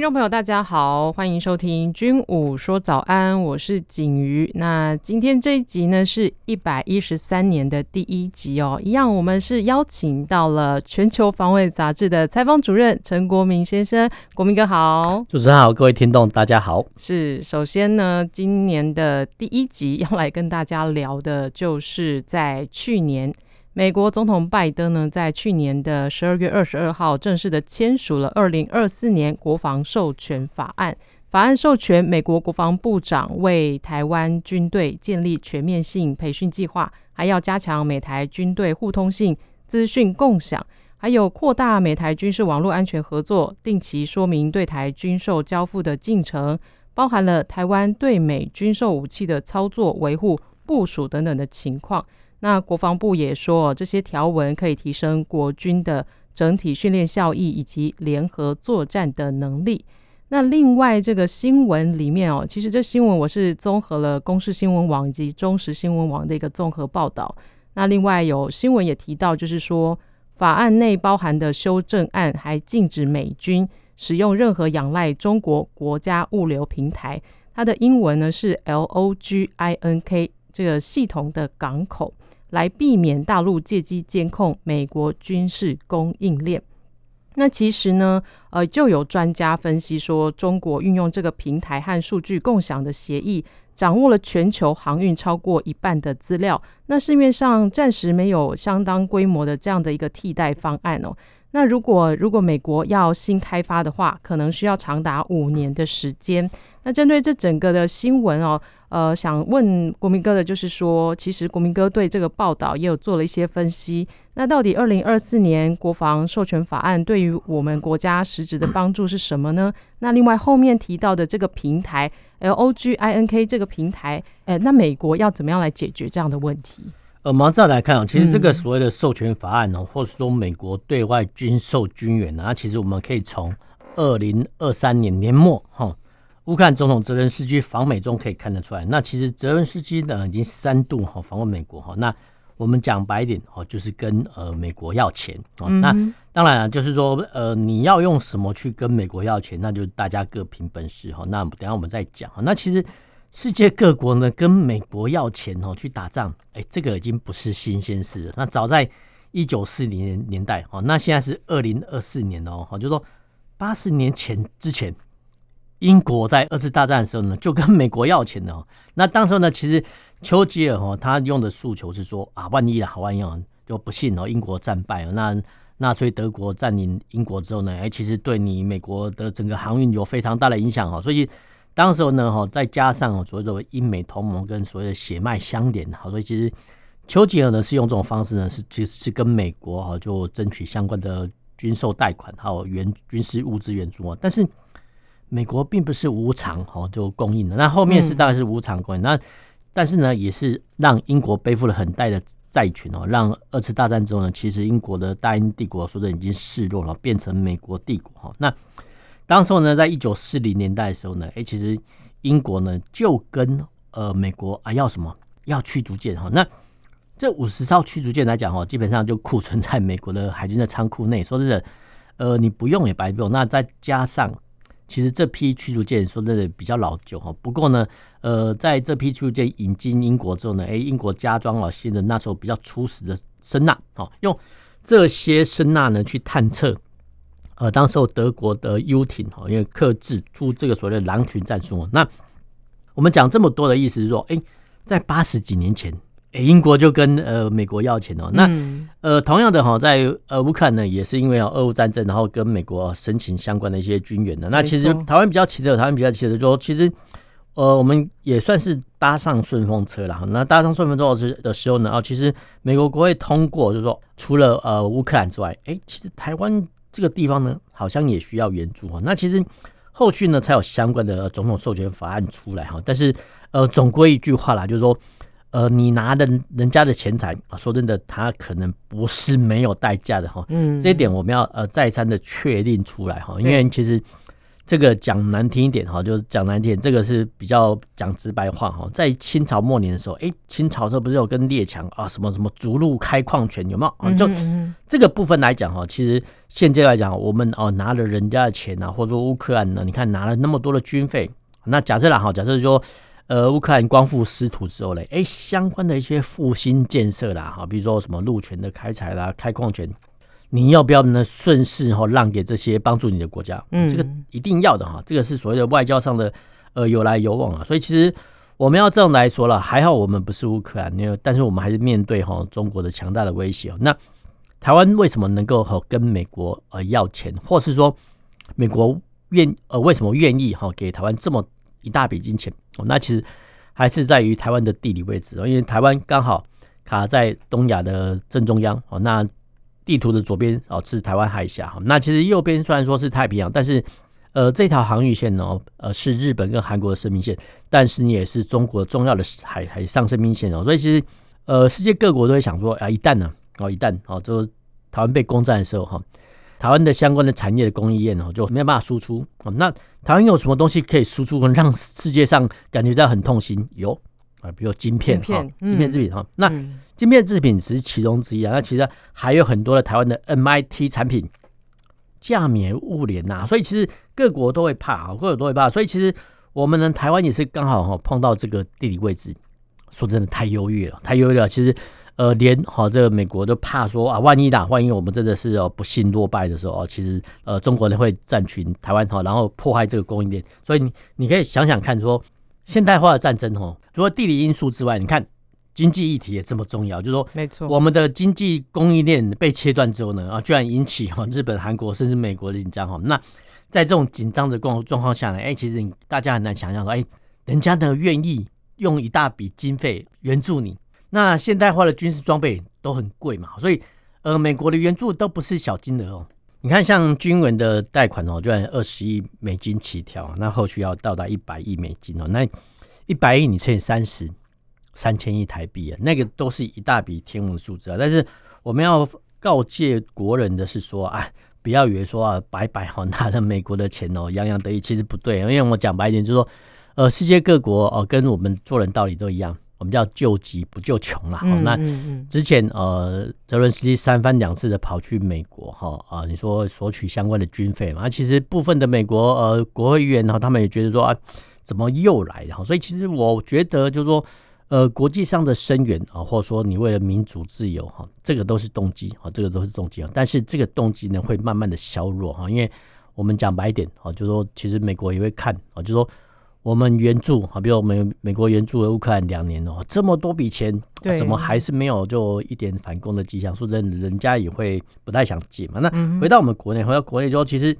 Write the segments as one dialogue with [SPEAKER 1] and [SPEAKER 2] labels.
[SPEAKER 1] 听众朋友，大家好，欢迎收听《军武说早安》，我是景瑜。那今天这一集呢，是一百一十三年的第一集哦。一样，我们是邀请到了《全球防卫杂志》的采访主任陈国民先生，国民哥好。
[SPEAKER 2] 主持人好，各位听众大家好。
[SPEAKER 1] 是，首先呢，今年的第一集要来跟大家聊的，就是在去年。美国总统拜登呢，在去年的十二月二十二号正式的签署了二零二四年国防授权法案。法案授权美国国防部长为台湾军队建立全面性培训计划，还要加强美台军队互通性资讯共享，还有扩大美台军事网络安全合作，定期说明对台军售交付的进程，包含了台湾对美军售武器的操作、维护、部署等等的情况。那国防部也说，这些条文可以提升国军的整体训练效益以及联合作战的能力。那另外这个新闻里面哦，其实这新闻我是综合了公视新闻网以及中时新闻网的一个综合报道。那另外有新闻也提到，就是说法案内包含的修正案还禁止美军使用任何仰赖中国国家物流平台，它的英文呢是 LOGINK 这个系统的港口。来避免大陆借机监控美国军事供应链。那其实呢，呃，就有专家分析说，中国运用这个平台和数据共享的协议，掌握了全球航运超过一半的资料。那市面上暂时没有相当规模的这样的一个替代方案哦。那如果如果美国要新开发的话，可能需要长达五年的时间。那针对这整个的新闻哦，呃，想问国民哥的就是说，其实国民哥对这个报道也有做了一些分析。那到底二零二四年国防授权法案对于我们国家实质的帮助是什么呢？那另外后面提到的这个平台 LOGINK 这个平台，诶，那美国要怎么样来解决这样的问题？
[SPEAKER 2] 呃，我们再来看啊，其实这个所谓的授权法案呢，或者说美国对外军售军援呢，其实我们可以从二零二三年年末哈，乌克兰总统泽连斯基访美中可以看得出来。那其实泽连斯基呢已经三度哈访问美国哈。那我们讲白一点哦，就是跟呃美国要钱哦。那当然啊，就是说呃你要用什么去跟美国要钱，那就大家各凭本事哈。那等下我们再讲哈。那其实。世界各国呢跟美国要钱哦去打仗，哎，这个已经不是新鲜事了。那早在一九四零年年代哦，那现在是二零二四年哦，就说八十年前之前，英国在二次大战的时候呢就跟美国要钱哦。那当时呢，其实丘吉尔哦他用的诉求是说啊，万一啊，万一啊，就不幸哦，英国战败了，那纳粹德国占领英国之后呢，哎，其实对你美国的整个航运有非常大的影响哦，所以。当时候呢，哈，再加上所谓的英美同盟跟所谓的血脉相连，好，所以其实丘吉尔呢是用这种方式呢，是其实是跟美国哈就争取相关的军售贷款，还有援军事物资援助啊。但是美国并不是无偿哈就供应的，那后面是当然是无偿供应，那但是呢也是让英国背负了很大的债权哦，让二次大战之后呢，其实英国的大英帝国说的已经示弱了，变成美国帝国哈那。当时候呢，在一九四零年代的时候呢，哎，其实英国呢就跟呃美国啊要什么？要驱逐舰哈。那这五十艘驱逐舰来讲哈，基本上就库存在美国的海军的仓库内。说真的，呃，你不用也白不用。那再加上，其实这批驱逐舰说真的比较老旧哈。不过呢，呃，在这批驱逐舰引进英国之后呢，哎，英国加装了新的那时候比较初始的声纳，哦，用这些声纳呢去探测。呃，当时候德国的 U 艇哈，因为克制出这个所谓的狼群战术。那我们讲这么多的意思是说，哎，在八十几年前，哎，英国就跟呃美国要钱哦。那呃，同样的哈，在呃乌克兰呢，也是因为啊俄乌战争，然后跟美国申请相关的一些军援的。那其实台湾比较奇特，台湾比较奇特说，其实呃我们也算是搭上顺风车了。那搭上顺风车的的时候呢，啊，其实美国国会通过，就是说除了呃乌克兰之外，哎，其实台湾。这个地方呢，好像也需要援助啊。那其实后续呢才有相关的总统授权法案出来哈。但是呃，总归一句话啦，就是说。呃，你拿的人家的钱财啊，说真的，他可能不是没有代价的哈。嗯，这一点我们要呃再三的确定出来哈。因为其实这个讲难听一点哈，就是讲难听点，这个是比较讲直白话哈。在清朝末年的时候，哎，清朝这不是有跟列强啊什么什么逐鹿开矿权有没有？就这个部分来讲哈，其实现阶段来讲，我们哦拿了人家的钱啊，或者说乌克兰呢，你看拿了那么多的军费，那假设啦哈，假设说。呃，乌克兰光复失土之后嘞，哎，相关的一些复兴建设啦，哈，比如说什么鹿权的开采啦、开矿权，你要不要呢？顺势哈让给这些帮助你的国家？嗯，这个一定要的哈，这个是所谓的外交上的呃有来有往啊。所以其实我们要这样来说了，还好我们不是乌克兰，因为但是我们还是面对哈中国的强大的威胁。那台湾为什么能够和跟美国呃要钱，或是说美国愿呃为什么愿意哈给台湾这么？一大笔金钱哦，那其实还是在于台湾的地理位置哦，因为台湾刚好卡在东亚的正中央哦。那地图的左边哦是台湾海峡哈，那其实右边虽然说是太平洋，但是呃这条航运线呢呃是日本跟韩国的生命线，但是你也是中国重要的海海上生命线哦。所以其实呃世界各国都会想说啊，一旦呢哦一旦哦就台湾被攻占的时候哈。台湾的相关的产业的供应链哦，就没有办法输出。那台湾有什么东西可以输出，让世界上感觉到很痛心？有啊，比如晶片哈，晶片制品哈。那晶片制品只是其中之一啊。那其实还有很多的台湾的 MIT 产品，价免物联呐。所以其实各国都会怕啊，各国都会怕。所以其实我们呢，台湾也是刚好哈碰到这个地理位置，说真的太优越了，太优越了。其实。呃，连好这个美国都怕说啊，万一啦，万一我们真的是哦不幸落败的时候哦，其实呃中国人会占群台湾哈，然后破坏这个供应链。所以你你可以想想看，说现代化的战争哈，除了地理因素之外，你看经济议题也这么重要，就是说没错，我们的经济供应链被切断之后呢，啊，居然引起哈日本、韩国甚至美国的紧张哈。那在这种紧张的状状况下呢，哎，其实大家很难想象说，哎，人家呢愿意用一大笔经费援助你。那现代化的军事装备都很贵嘛，所以呃，美国的援助都不是小金额哦。你看，像军援的贷款哦，居然二十亿美金起跳，那后续要到达一百亿美金哦。那一百亿你乘以三十，三千亿台币啊，那个都是一大笔天文数字啊。但是我们要告诫国人的是说啊，不要以为说啊，白白好 拿着美国的钱哦，洋洋得意，其实不对。因为我讲白一点，就是说呃，世界各国哦，跟我们做人道理都一样。我们叫救急不救穷啦。嗯、那之前呃，泽伦斯基三番两次的跑去美国哈啊，你说索取相关的军费嘛？其实部分的美国呃国会议员哈，他们也觉得说啊，怎么又来的？所以其实我觉得就是说呃，国际上的声援啊，或者说你为了民主自由哈，这个都是动机啊，这个都是动机啊。但是这个动机呢，会慢慢的削弱哈，因为我们讲白一点啊，就是说其实美国也会看啊，就是说。我们援助啊，比如美美国援助了乌克兰两年哦，这么多笔钱，怎么还是没有就一点反攻的迹象？说人人家也会不太想借嘛。那回到我们国内，回到国内之后，其实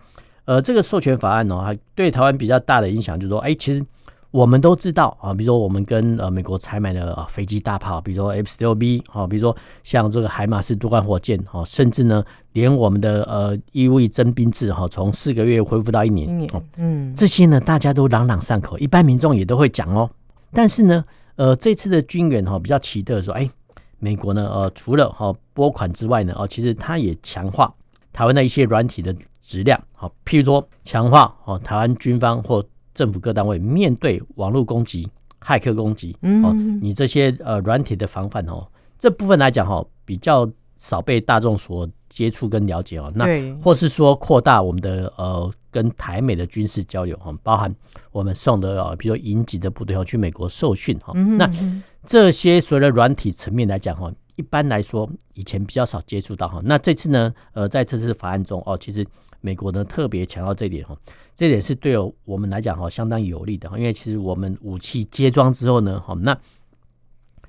[SPEAKER 2] 呃，这个授权法案哦，还对台湾比较大的影响，就是说，哎，其实。我们都知道啊，比如说我们跟呃美国采买的啊飞机大炮，比如说 F 十六 B 啊，比如说像这个海马斯多管火箭哈，甚至呢连我们的呃义务役征兵制哈，从四个月恢复到一年，嗯，这些呢大家都朗朗上口，一般民众也都会讲哦。但是呢，呃这次的军援哈比较奇特的说，哎，美国呢呃除了哈拨款之外呢，哦其实它也强化台湾的一些软体的质量，好，譬如说强化哦台湾军方或政府各单位面对网络攻击、骇客攻击，哦，你这些呃软体的防范哦，这部分来讲哈，比较少被大众所接触跟了解哦。那或是说扩大我们的呃跟台美的军事交流哈，包含我们送的啊，比如说营级的部队哦去美国受训哈。那这些所谓的软体层面来讲哈，一般来说以前比较少接触到哈。那这次呢，呃，在这次法案中哦，其实。美国呢特别强调这一点哈，这点是对我们来讲哈相当有利的哈，因为其实我们武器接装之后呢，哈，那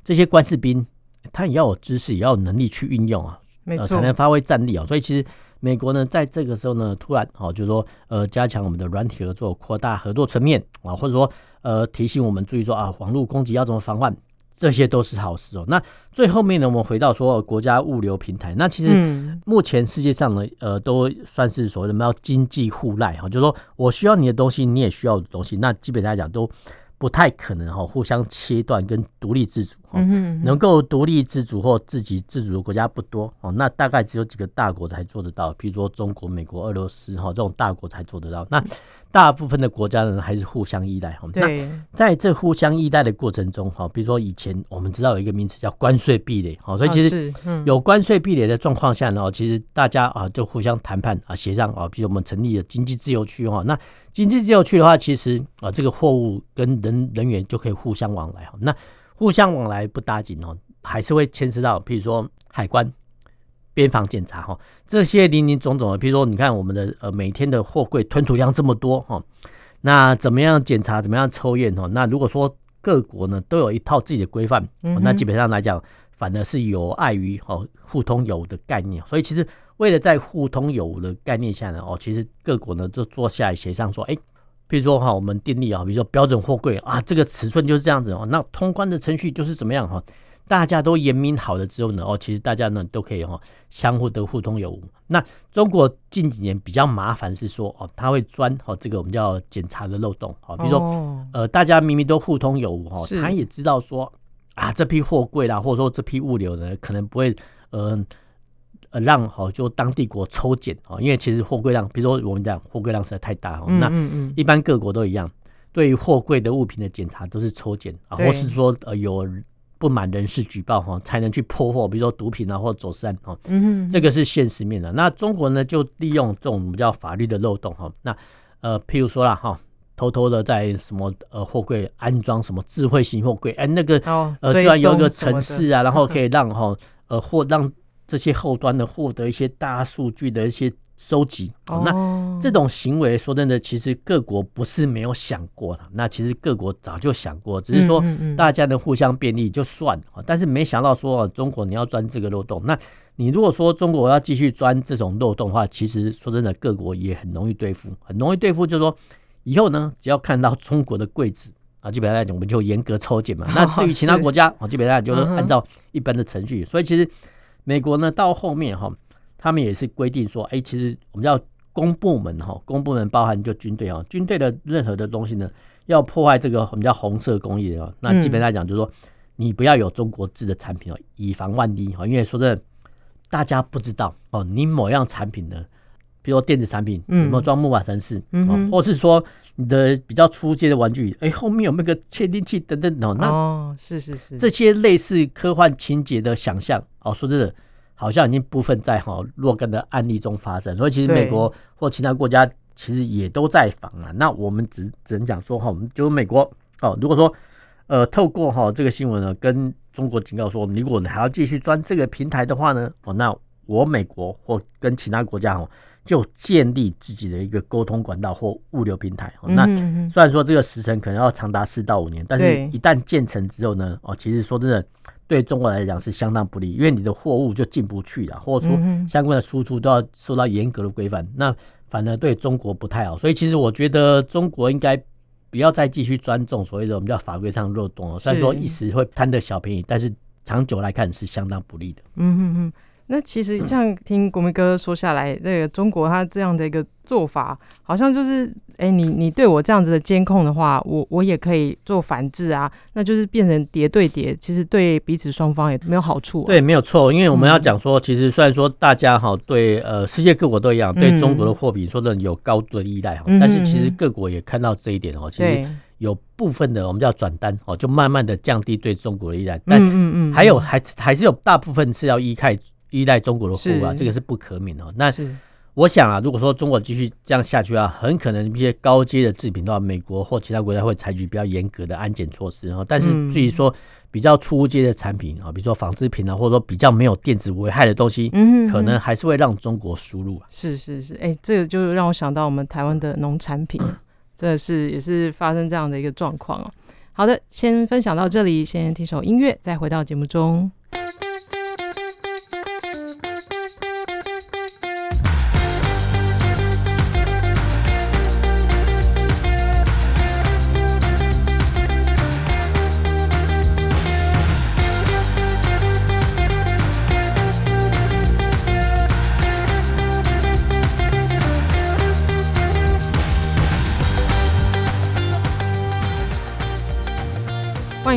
[SPEAKER 2] 这些官士兵他也要有知识，也要有能力去运用啊，呃，才能发挥战力啊。所以其实美国呢在这个时候呢，突然哦，就是说呃加强我们的软体合作，扩大合作层面啊，或者说呃提醒我们注意说啊，网络攻击要怎么防范，这些都是好事哦。那最后面呢，我们回到说国家物流平台，那其实目前世界上呢，呃，都算是所谓的我们要经济互赖哈，就是说我需要你的东西，你也需要我的东西，那基本上来讲都。不太可能哈，互相切断跟独立自主哈，能够独立自主或自给自足的国家不多哦，那大概只有几个大国才做得到，比如说中国、美国、俄罗斯哈，这种大国才做得到。那大部分的国家呢，还是互相依赖哈。那在这互相依赖的过程中哈，比如说以前我们知道有一个名词叫关税壁垒哈，所以其实有关税壁垒的状况下呢，其实大家啊就互相谈判啊协商啊，比如我们成立了经济自由区哈，那。经济自由区的话，其实啊，这个货物跟人人员就可以互相往来哈。那互相往来不打紧哦，还是会牵涉到，譬如说海关、边防检查哈，这些林林总总的。譬如说，你看我们的呃每天的货柜吞吐量这么多哈，那怎么样检查？怎么样抽验哈？那如果说各国呢都有一套自己的规范，那基本上来讲，反而是有碍于哦互通有无的概念。所以其实。为了在互通有无的概念下呢，哦，其实各国呢就坐下来协商说，哎，比如说哈，我们订立啊，比如说标准货柜啊，这个尺寸就是这样子哦，那通关的程序就是怎么样哈，大家都严明好了之后呢，哦，其实大家呢都可以哈相互的互通有无。那中国近几年比较麻烦是说哦，他会钻哦这个我们叫检查的漏洞啊，比如说呃，大家明明都互通有无哈，他也知道说啊，这批货柜啦，或者说这批物流呢，可能不会呃。呃，让好就当地国抽检啊，因为其实货柜量，比如说我们讲货柜量实在太大哈，那一般各国都一样，对于货柜的物品的检查都是抽检啊，或是说呃有不满人士举报哈，才能去破获，比如说毒品啊或走私案啊，嗯，这个是现实面的。那中国呢，就利用这种叫法律的漏洞哈，那呃，譬如说啦哈，偷偷的在什么呃货柜安装什么智慧型货柜，哎，那个呃，居然有一个城市啊，然后可以让哈呃货让。这些后端的获得一些大数据的一些收集，哦，那这种行为说真的，其实各国不是没有想过的。那其实各国早就想过，只是说大家的互相便利就算了。但是没想到说中国你要钻这个漏洞，那你如果说中国要继续钻这种漏洞的话，其实说真的，各国也很容易对付，很容易对付。就是说以后呢，只要看到中国的柜子啊，基本上来讲我们就严格抽检嘛。那至于其他国家啊，基本上就是按照一般的程序。所以其实。美国呢，到后面哈，他们也是规定说，哎、欸，其实我们叫公部门哈，公部门包含就军队啊，军队的任何的东西呢，要破坏这个我们叫红色工业啊，那基本上来讲就是说，你不要有中国制的产品哦，以防万一哈，因为说真的，大家不知道哦，你某样产品呢，比如说电子产品有没有装木马程式，嗯，或是说你的比较初阶的玩具，哎、欸，后面有没有个窃听器等等哦，那
[SPEAKER 1] 哦，是是是，
[SPEAKER 2] 这些类似科幻情节的想象。哦，说真的，好像已经部分在哈若干的案例中发生，所以其实美国或其他国家其实也都在防啊。那我们只只能讲说哈，我们就美国哦，如果说呃透过哈这个新闻呢，跟中国警告说，如果你还要继续钻这个平台的话呢，哦，那我美国或跟其他国家哈就建立自己的一个沟通管道或物流平台。那虽然说这个时程可能要长达四到五年，但是一旦建成之后呢，哦，其实说真的。对中国来讲是相当不利，因为你的货物就进不去了，或者说相关的输出都要受到严格的规范，那反而对中国不太好。所以其实我觉得中国应该不要再继续钻这种所谓的我们叫法规上漏洞了。虽然说一时会贪得小便宜，但是长久来看是相当不利的。
[SPEAKER 1] 嗯嗯嗯。那其实这样听国民哥说下来，那个中国他这样的一个做法，好像就是，哎、欸，你你对我这样子的监控的话，我我也可以做反制啊，那就是变成叠对叠，其实对彼此双方也没有好处、啊。
[SPEAKER 2] 对，没有错，因为我们要讲说，其实虽然说大家哈对呃世界各国都一样，对中国的货品说的有高度的依赖哈，但是其实各国也看到这一点哦，其实有部分的我们叫转单哦，就慢慢的降低对中国的依赖，但还有还还是有大部分是要依赖。依赖中国的货物啊，这个是不可免的。那我想啊，如果说中国继续这样下去啊，很可能一些高阶的制品的话，美国或其他国家会采取比较严格的安检措施。但是至于说比较初阶的产品啊，比如说纺织品啊，或者说比较没有电子危害的东西，可能还是会让中国输入啊。
[SPEAKER 1] 是是是，哎，这个就让我想到我们台湾的农产品，这是也是发生这样的一个状况哦。好的，先分享到这里，先听首音乐，再回到节目中。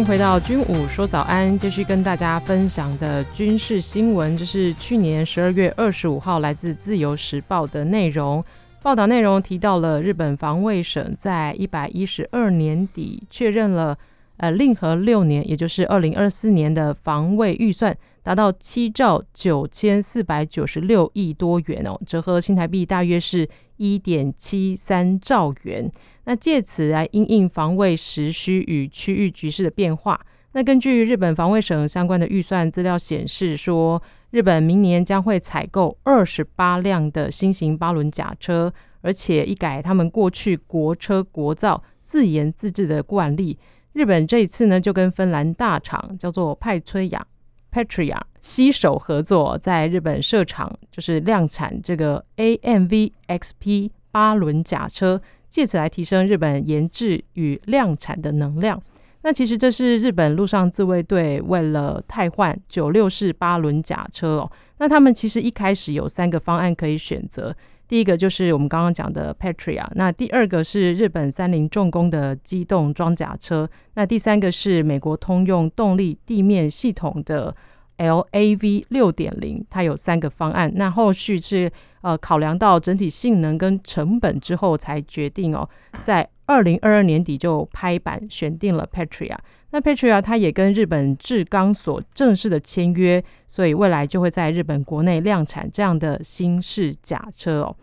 [SPEAKER 1] 回到军武说早安，继续跟大家分享的军事新闻，这是去年十二月二十五号来自自由时报的内容。报道内容提到了日本防卫省在一百一十二年底确认了，呃，令和六年，也就是二零二四年的防卫预算达到七兆九千四百九十六亿多元哦，折合新台币大约是一点七三兆元。那借此来因应防卫时需与区域局势的变化。那根据日本防卫省相关的预算资料显示说，日本明年将会采购二十八辆的新型八轮甲车，而且一改他们过去国车国造自研自制的惯例，日本这一次呢就跟芬兰大厂叫做派崔亚 Patria 携手合作，在日本设厂，就是量产这个 AMV XP 八轮甲车。借此来提升日本研制与量产的能量。那其实这是日本陆上自卫队为了汰换九六式八轮甲车哦。那他们其实一开始有三个方案可以选择。第一个就是我们刚刚讲的 Patria，那第二个是日本三菱重工的机动装甲车，那第三个是美国通用动力地面系统的 LAV 六点零。它有三个方案。那后续是。呃，考量到整体性能跟成本之后，才决定哦，在二零二二年底就拍板选定了 Patria。那 Patria 它也跟日本制钢所正式的签约，所以未来就会在日本国内量产这样的新式甲车哦。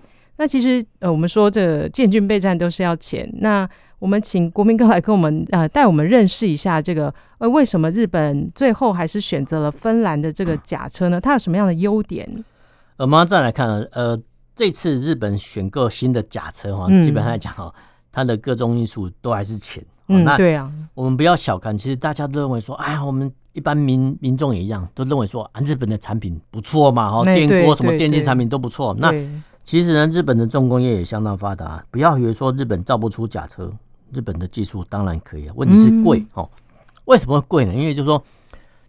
[SPEAKER 1] 那其实呃，我们说这个建军备战都是要钱，那我们请国民哥来跟我们呃带我们认识一下这个呃为什么日本最后还是选择了芬兰的这个甲车呢？它有什么样的优点？
[SPEAKER 2] 我们再来看，呃，这次日本选购新的甲车哈，基本上来讲哈，它的各种因素都还是钱。
[SPEAKER 1] 嗯，对啊，
[SPEAKER 2] 我们不要小看，其实大家都认为说，哎呀，我们一般民民众也一样，都认为说，啊，日本的产品不错嘛，哈，电锅什么电器产品都不错。那其实呢，日本的重工业也相当发达，不要以为说日本造不出假车，日本的技术当然可以啊，问题是贵哦。为什么会贵呢？因为就是说。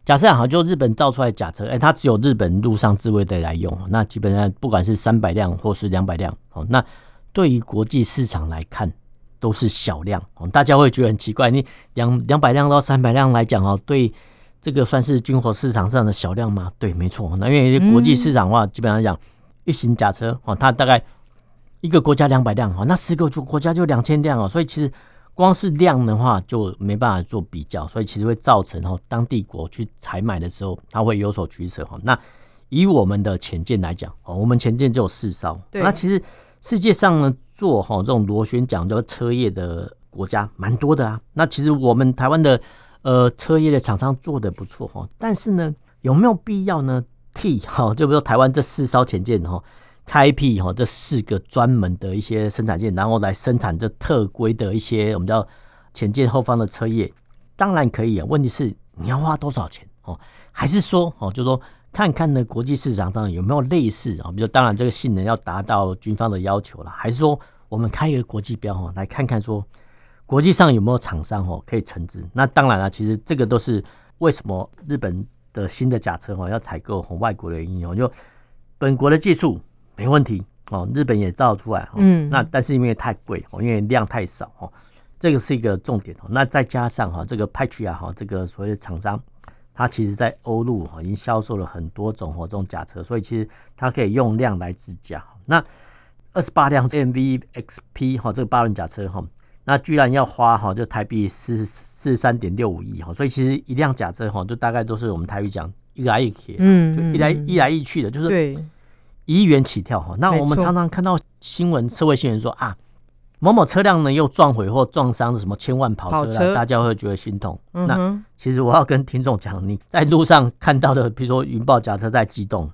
[SPEAKER 2] 假设好，就日本造出来的甲车，哎、欸，它只有日本陆上自卫队来用，那基本上不管是三百辆或是两百辆，哦，那对于国际市场来看都是小量，哦，大家会觉得很奇怪，你两两百辆到三百辆来讲，哦，对这个算是军火市场上的小量吗？对，没错，那因为国际市场的话，基本上讲一型甲车，哦，它大概一个国家两百辆，哦，那十个国家就两千辆哦，所以其实。光是量的话就没办法做比较，所以其实会造成哦，当地国去采买的时候，它会有所取舍哈。那以我们的潜舰来讲哦，我们潜舰就有四艘。那其实世界上呢，做哈这种螺旋桨的车业的国家蛮多的啊。那其实我们台湾的呃车业的厂商做的不错哈，但是呢，有没有必要呢？替 哈，就比如说台湾这四艘潜舰哈。开辟哈这四个专门的一些生产线，然后来生产这特规的一些我们叫潜舰后方的车业，当然可以啊。问题是你要花多少钱哦？还是说哦，就说看看呢国际市场上有没有类似啊？比如当然这个性能要达到军方的要求了，还是说我们开一个国际标哦，来看看说国际上有没有厂商哦可以承资？那当然了，其实这个都是为什么日本的新的甲车哦要采购从外国的原因哦，就本国的技术。没问题哦，日本也造出来，嗯，那但是因为太贵哦，因为量太少哦，这个是一个重点哦。那再加上哈，这个 Patria 哈，这个所谓的厂商，它其实在欧陆哈已经销售了很多种哦这种甲车，所以其实它可以用量来支架。那二十八辆 AMV XP 哈这个八轮甲车哈，那居然要花哈就台币四四十三点六五亿哈，所以其实一辆假车哈就大概都是我们台语讲一来一去，嗯，就一来一来一去的，就是对。一亿元起跳哈，那我们常常看到新闻，社会新闻说啊，某某车辆呢又撞毁或撞伤的什么千万跑车，车大家会觉得心痛。嗯、那其实我要跟听众讲，你在路上看到的，比如说云豹假车在机动，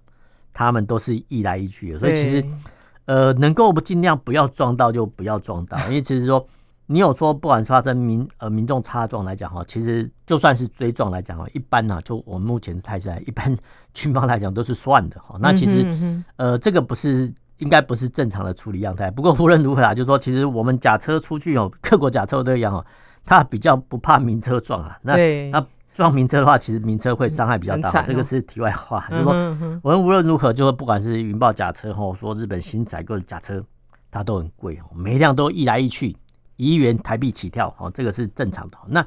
[SPEAKER 2] 他们都是一来一去的，所以其实呃，能够不尽量不要撞到就不要撞到，因为其实说。你有说，不管发生民呃民众擦撞来讲哈，其实就算是追撞来讲哈，一般呢，就我们目前的态势，一般军方来讲都是算的哈。那其实呃这个不是应该不是正常的处理样态。不过无论如何啊，就是说其实我们假车出去哦，各国假车都一样哦，他比较不怕民车撞啊。那那撞民车的话，其实民车会伤害比较大。这个是题外话，就是说我们无论如何，就是不管是云豹假车或说日本新采购的假车，它都很贵哦，每一辆都一来一去。一亿元台币起跳，哦，这个是正常的。那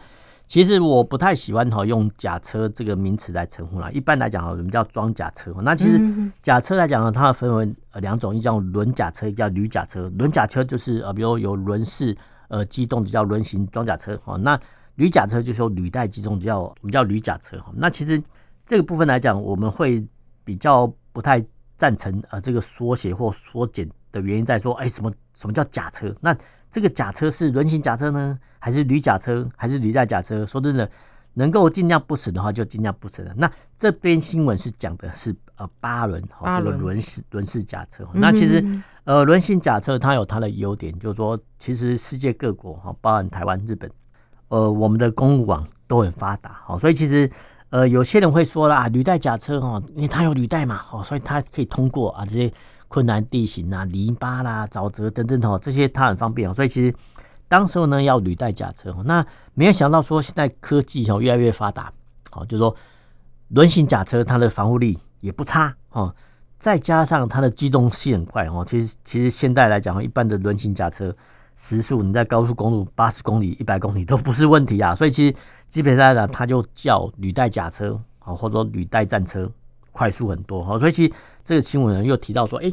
[SPEAKER 2] 其实我不太喜欢哈用假车这个名词来称呼啦。一般来讲哈，我们叫装甲车。那其实假车来讲呢，它分为呃两种，一叫轮甲车，一叫铝甲车。轮甲车就是呃，比如有轮式呃机动的叫轮型装甲车哈。那铝甲车就是有履带机动叫我们叫铝甲车哈。那其实这个部分来讲，我们会比较不太赞成呃这个缩写或缩减的原因在说，哎，什么什么叫假车？那这个假车是轮型假车呢，还是铝假车，还是履带假车？说真的，能够尽量不省的话，就尽量不省了。那这边新闻是讲的是呃八轮哈，这个轮式轮式假车。那其实呃轮型假车它有它的优点，就是说其实世界各国哈，包含台湾、日本，呃我们的公路网都很发达哈，所以其实呃有些人会说啦，履带假车哈，因为它有履带嘛，哦，所以它可以通过啊这些。困难地形啊，泥巴啦、沼泽等等哦，这些它很方便哦。所以其实当时候呢，要履带甲车。那没有想到说，现在科技哦越来越发达，哦，就是说轮型甲车它的防护力也不差哦，再加上它的机动性很快哦。其实其实现在来讲，一般的轮型甲车时速你在高速公路八十公里、一百公里都不是问题啊。所以其实基本上呢，它就叫履带甲车啊，或者说履带战车。快速很多哈，所以其实这个新闻呢又提到说，哎，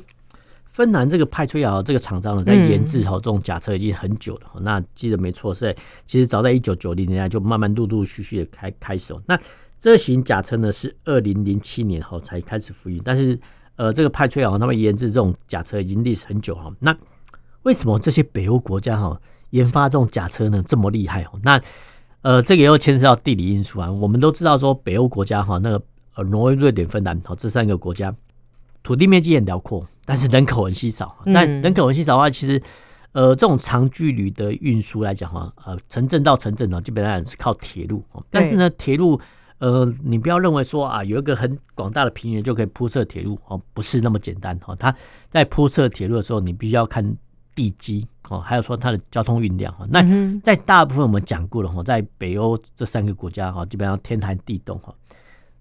[SPEAKER 2] 芬兰这个派崔亚这个厂商呢在研制哈这种假车已经很久了。那记得没错，是在其实早在一九九零年代就慢慢陆陆续续的开开始。那这型假车呢是二零零七年后才开始服役，但是呃这个派崔亚他们研制这种假车已经历史很久哈。那为什么这些北欧国家哈研发这种假车呢这么厉害？那呃这个又牵涉到地理因素啊。我们都知道说北欧国家哈那个。呃，挪威、瑞典、芬兰，好，这三个国家土地面积很辽阔，但是人口很稀少。那人口很稀少的话，其实呃，这种长距离的运输来讲哈，呃，城镇到城镇呢，基本上是靠铁路。但是呢，铁路呃，你不要认为说啊，有一个很广大的平原就可以铺设铁路哦，不是那么简单哦。它在铺设铁路的时候，你必须要看地基哦，还有说它的交通运量哈。那在大部分我们讲过了哈，在北欧这三个国家哈，基本上天寒地冻哈。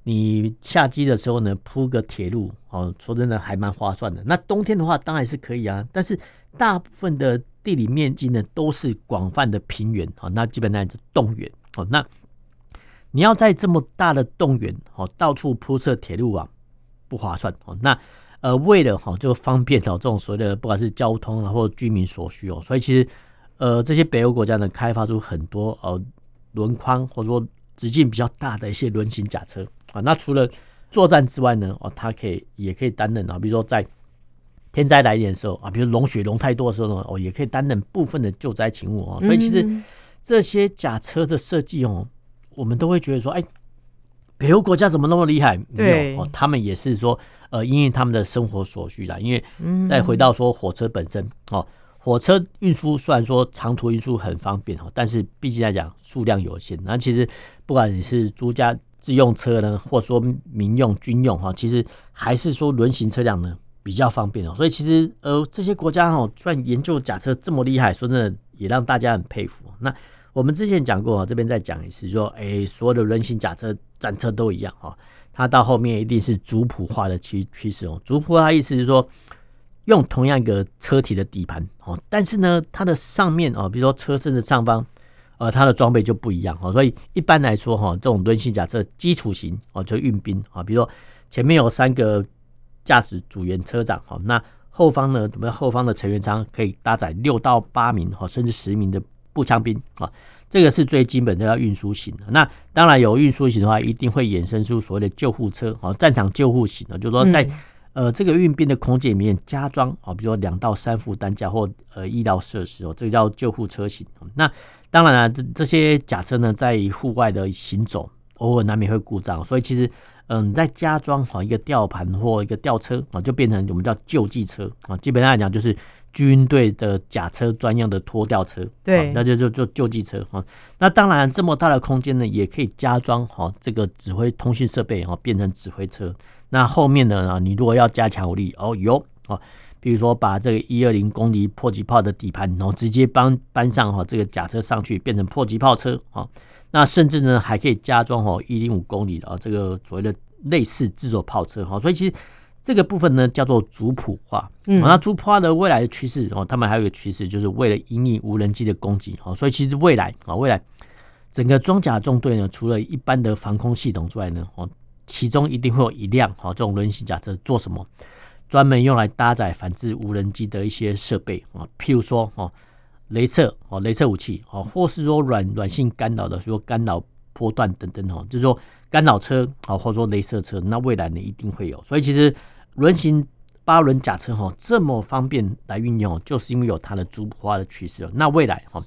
[SPEAKER 2] 你夏季的时候呢，铺个铁路，哦，说真的还蛮划算的。那冬天的话，当然是可以啊。但是大部分的地理面积呢，都是广泛的平原，哦，那基本上是冻原，哦，那你要在这么大的冻原，哦，到处铺设铁路网，不划算，哦。那呃，为了哈，就方便哦，这种所谓的不管是交通啊，或居民所需哦，所以其实呃，这些北欧国家呢，开发出很多呃轮宽或者说直径比较大的一些轮型甲车。啊，那除了作战之外呢？哦，它可以也可以担任啊，比如说在天灾来临的时候啊，比如龙雪龙太多的时候呢，哦，也可以担任部分的救灾勤务啊。所以其实这些甲车的设计哦，我们都会觉得说，哎，北欧国家怎么那么厉害？没有哦，他们也是说，呃，因为他们的生活所需啦。因为再回到说火车本身哦，火车运输虽然说长途运输很方便哦，但是毕竟来讲数量有限。那其实不管你是租家。自用车呢，或者说民用、军用哈，其实还是说轮型车辆呢比较方便哦。所以其实呃，这些国家哈，虽然研究甲车这么厉害，说真的也让大家很佩服。那我们之前讲过啊，这边再讲一次，说哎，所有的轮型甲车、战车都一样哈，它到后面一定是族谱化的趋趋势哦。族谱化意思是说，用同样一个车体的底盘哦，但是呢，它的上面哦，比如说车身的上方。呃，它的装备就不一样哈，所以一般来说哈，这种轮式假设基础型哦，就运兵啊，比如说前面有三个驾驶组员车长哈，那后方呢，我们后方的成员舱可以搭载六到八名哈，甚至十名的步枪兵啊，这个是最基本的要运输型的。那当然有运输型的话，一定会衍生出所谓的救护车啊，战场救护型的，就是说在呃这个运兵的空间里面加装啊，比如说两到三副担架或呃医疗设施哦，这个叫救护车型。那当然了，这这些假车呢，在户外的行走，偶尔难免会故障，所以其实，嗯，在加装好一个吊盘或一个吊车啊，就变成我们叫救济车啊。基本上来讲，就是军队的甲车专用的拖吊车，对，那就就就救济车啊。那当然，这么大的空间呢，也可以加装好这个指挥通讯设备啊，变成指挥车。那后面呢，啊，你如果要加强火力，哦，有哦。比如说，把这个一二零公里迫击炮的底盘，然后直接搬搬上哈这个甲车上去，变成迫击炮车啊。那甚至呢，还可以加装哦一零五公里的啊这个所谓的类似自走炮车哈。所以其实这个部分呢叫做族谱化。嗯，那族谱化的未来的趋势哦，他们还有一个趋势，就是为了因应无人机的攻击哦。所以其实未来啊未来整个装甲纵队呢，除了一般的防空系统之外呢，哦，其中一定会有一辆哦，这种轮型甲车做什么？专门用来搭载反制无人机的一些设备啊，譬如说哦，雷射哦，雷射武器哦，或是说软软性干扰的，比如说干扰波段等等哦，就是说干扰车啊，或者说雷射车，那未来呢一定会有。所以其实轮型八轮甲车哈这么方便来运用，就是因为有它的逐步化的趋势。那未来哈，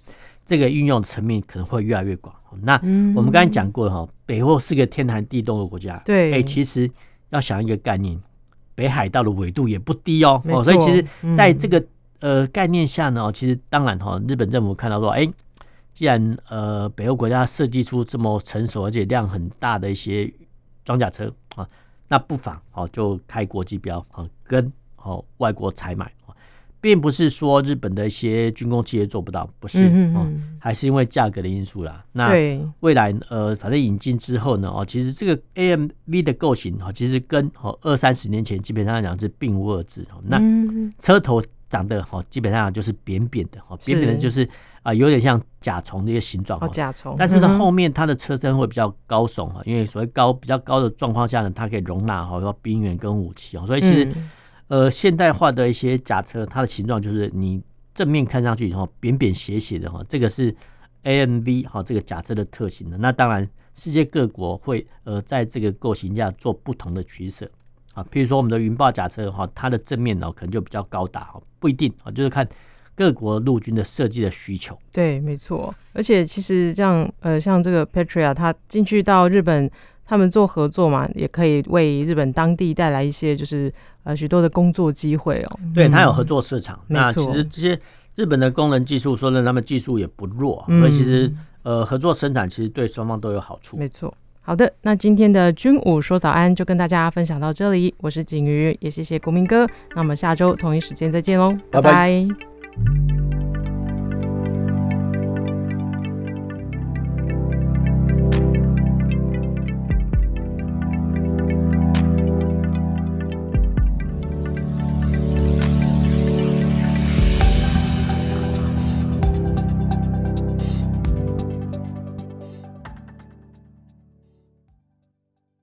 [SPEAKER 2] 这个运用的层面可能会越来越广。那我们刚才讲过了哈，北欧是个天寒地冻的国家，
[SPEAKER 1] 对，
[SPEAKER 2] 哎，其实要想一个概念。北海道的纬度也不低哦，哦，所以其实在这个呃概念下呢，其实当然哈，日本政府看到说，哎，既然呃北欧国家设计出这么成熟而且量很大的一些装甲车啊，那不妨哦就开国际标啊，跟哦外国采买。并不是说日本的一些军工企业做不到，不是哦，还是因为价格的因素啦。那未来呃，反正引进之后呢，哦，其实这个 AMV 的构型哈，其实跟哦二三十年前基本上讲是并无二致。那车头长得哈，基本上就是扁扁的哈，扁扁的就是啊，有点像甲虫的一个形状。
[SPEAKER 1] 甲虫。
[SPEAKER 2] 但是呢，后面它的车身会比较高耸哈，因为所谓高比较高的状况下呢，它可以容纳好多兵员跟武器哦，所以其实。呃，现代化的一些甲车，它的形状就是你正面看上去以后扁扁斜斜的哈，这个是 AMV 哈这个甲车的特性的。那当然，世界各国会呃在这个构型下做不同的取舍啊。譬如说我们的云豹甲车哈，它的正面呢可能就比较高大哈，不一定啊，就是看各国陆军的设计的需求。
[SPEAKER 1] 对，没错。而且其实这样呃，像这个 Patria 它进去到日本。他们做合作嘛，也可以为日本当地带来一些就是呃许多的工作机会哦。
[SPEAKER 2] 对，他有合作市场，
[SPEAKER 1] 嗯、
[SPEAKER 2] 那其实这些日本的工人技术，说的他们技术也不弱，所以其实呃合作生产其实对双方都有好处。
[SPEAKER 1] 没错。好的，那今天的军武说早安就跟大家分享到这里，我是景瑜，也谢谢国民哥。那我们下周同一时间再见喽，拜拜。拜拜。